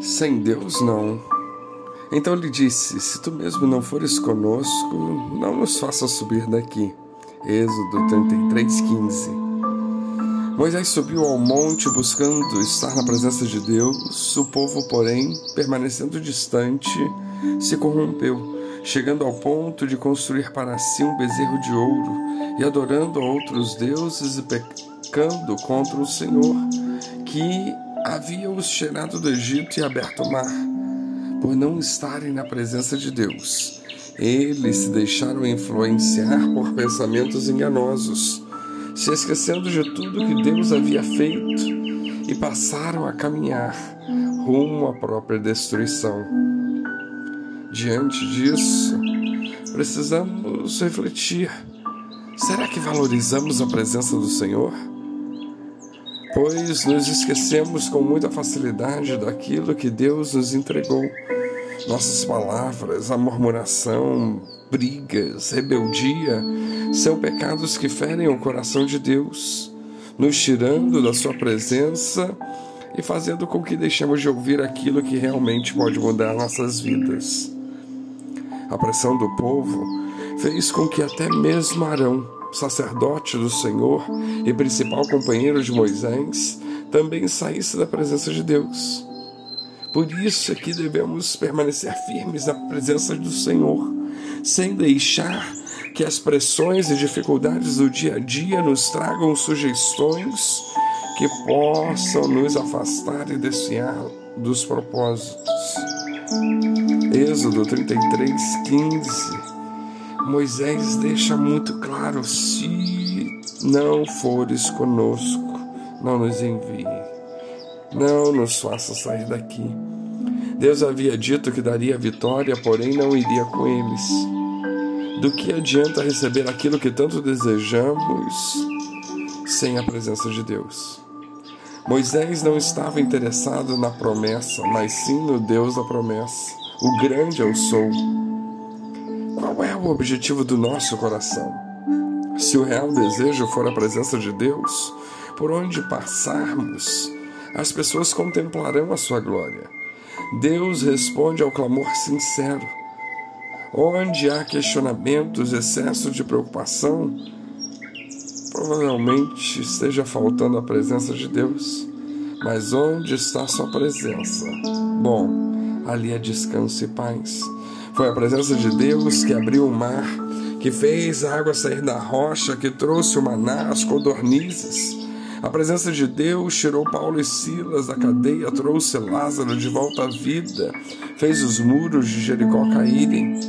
Sem Deus, não. Então lhe disse: Se tu mesmo não fores conosco, não nos faça subir daqui. Êxodo 33, 15. Moisés subiu ao monte buscando estar na presença de Deus. O povo, porém, permanecendo distante, se corrompeu, chegando ao ponto de construir para si um bezerro de ouro e adorando outros deuses e pecando contra o Senhor, que havia os tirado do Egito e aberto o mar, por não estarem na presença de Deus. Eles se deixaram influenciar por pensamentos enganosos, se esquecendo de tudo que Deus havia feito e passaram a caminhar rumo à própria destruição. Diante disso, precisamos refletir: será que valorizamos a presença do Senhor? Pois nos esquecemos com muita facilidade daquilo que Deus nos entregou. Nossas palavras, a murmuração, brigas, rebeldia são pecados que ferem o coração de Deus, nos tirando da Sua presença e fazendo com que deixemos de ouvir aquilo que realmente pode mudar nossas vidas. A pressão do povo fez com que até mesmo Arão sacerdote do Senhor e principal companheiro de Moisés, também saísse da presença de Deus. Por isso é que devemos permanecer firmes na presença do Senhor, sem deixar que as pressões e dificuldades do dia a dia nos tragam sugestões que possam nos afastar e desfiar dos propósitos. Êxodo 33, 15 Moisés deixa muito claro: se não fores conosco, não nos envie, não nos faça sair daqui. Deus havia dito que daria vitória, porém não iria com eles. Do que adianta receber aquilo que tanto desejamos sem a presença de Deus? Moisés não estava interessado na promessa, mas sim no Deus da promessa. O grande eu sou qual é o objetivo do nosso coração? Se o real desejo for a presença de Deus, por onde passarmos, as pessoas contemplarão a sua glória. Deus responde ao clamor sincero. Onde há questionamentos, excesso de preocupação, provavelmente esteja faltando a presença de Deus. Mas onde está Sua presença? Bom, ali é descanso e paz. Foi a presença de Deus que abriu o mar, que fez a água sair da rocha, que trouxe o maná, as codornizes. A presença de Deus tirou Paulo e Silas da cadeia, trouxe Lázaro de volta à vida, fez os muros de Jericó caírem.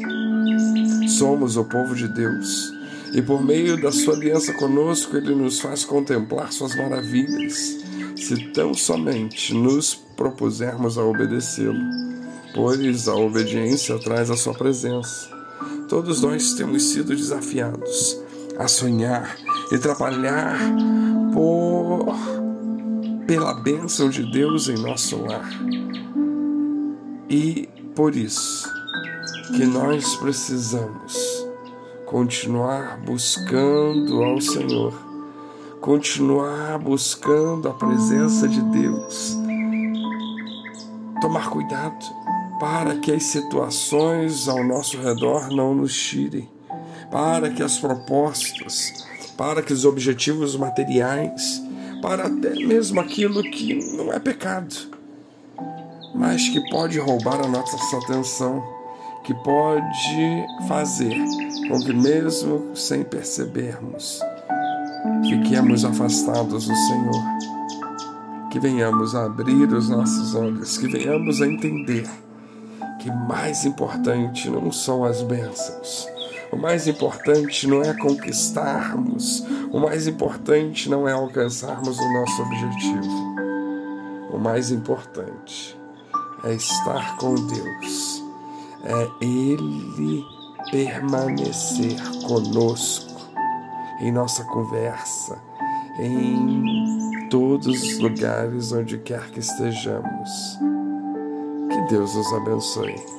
Somos o povo de Deus e por meio da sua aliança conosco, ele nos faz contemplar suas maravilhas, se tão somente nos propusermos a obedecê-lo pois a obediência traz a sua presença. Todos nós temos sido desafiados a sonhar e trabalhar por pela bênção de Deus em nosso lar. E por isso que nós precisamos continuar buscando ao Senhor, continuar buscando a presença de Deus, tomar cuidado para que as situações ao nosso redor não nos tirem, para que as propostas, para que os objetivos materiais, para até mesmo aquilo que não é pecado, mas que pode roubar a nossa atenção, que pode fazer com que, mesmo sem percebermos, fiquemos afastados do Senhor. Que venhamos a abrir os nossos olhos, que venhamos a entender que mais importante não são as bênçãos. O mais importante não é conquistarmos, o mais importante não é alcançarmos o nosso objetivo. O mais importante é estar com Deus, é Ele permanecer conosco em nossa conversa, em todos os lugares onde quer que estejamos. Deus os abençoe.